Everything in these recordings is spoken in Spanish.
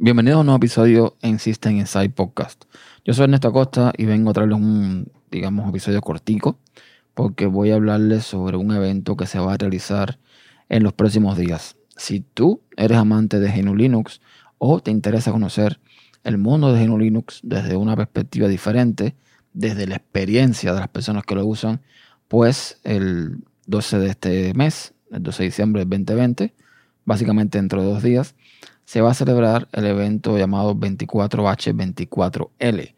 Bienvenidos a un nuevo episodio en System Inside Podcast. Yo soy Ernesto Acosta y vengo a traerles un, digamos, episodio cortico porque voy a hablarles sobre un evento que se va a realizar en los próximos días. Si tú eres amante de GNU Linux o te interesa conocer el mundo de GNU Linux desde una perspectiva diferente, desde la experiencia de las personas que lo usan, pues el 12 de este mes, el 12 de diciembre del 2020, básicamente dentro de dos días, se va a celebrar el evento llamado 24H24L,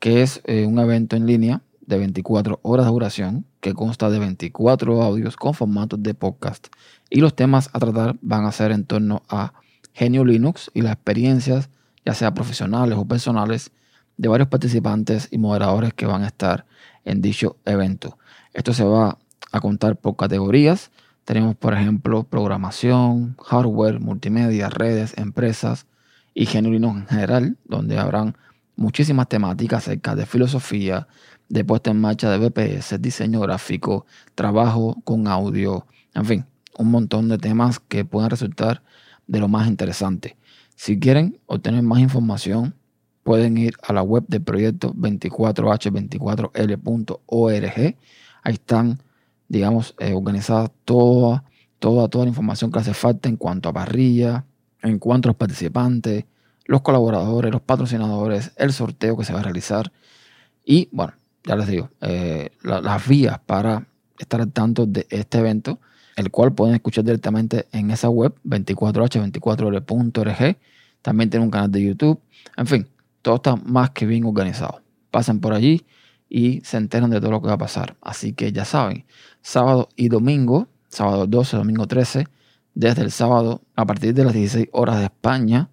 que es eh, un evento en línea de 24 horas de duración que consta de 24 audios con formatos de podcast. Y los temas a tratar van a ser en torno a Genio Linux y las experiencias, ya sea profesionales o personales, de varios participantes y moderadores que van a estar en dicho evento. Esto se va a contar por categorías tenemos, por ejemplo, programación, hardware, multimedia, redes, empresas y genuinos en general, donde habrán muchísimas temáticas acerca de filosofía, de puesta en marcha de BPS, diseño gráfico, trabajo con audio, en fin, un montón de temas que pueden resultar de lo más interesante. Si quieren obtener más información, pueden ir a la web del proyecto 24h24l.org. Ahí están digamos, eh, organizada toda, toda, toda la información que hace falta en cuanto a parrilla, en cuanto a los participantes, los colaboradores, los patrocinadores, el sorteo que se va a realizar y, bueno, ya les digo, eh, las vías para estar al tanto de este evento, el cual pueden escuchar directamente en esa web 24h24l.org. También tiene un canal de YouTube. En fin, todo está más que bien organizado. Pasen por allí y se enteran de todo lo que va a pasar. Así que ya saben, sábado y domingo, sábado 12, domingo 13, desde el sábado a partir de las 16 horas de España,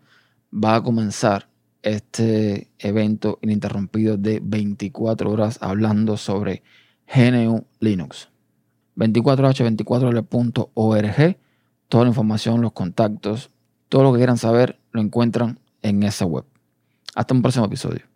va a comenzar este evento ininterrumpido de 24 horas hablando sobre GNU Linux. 24h24l.org, toda la información, los contactos, todo lo que quieran saber lo encuentran en esa web. Hasta un próximo episodio.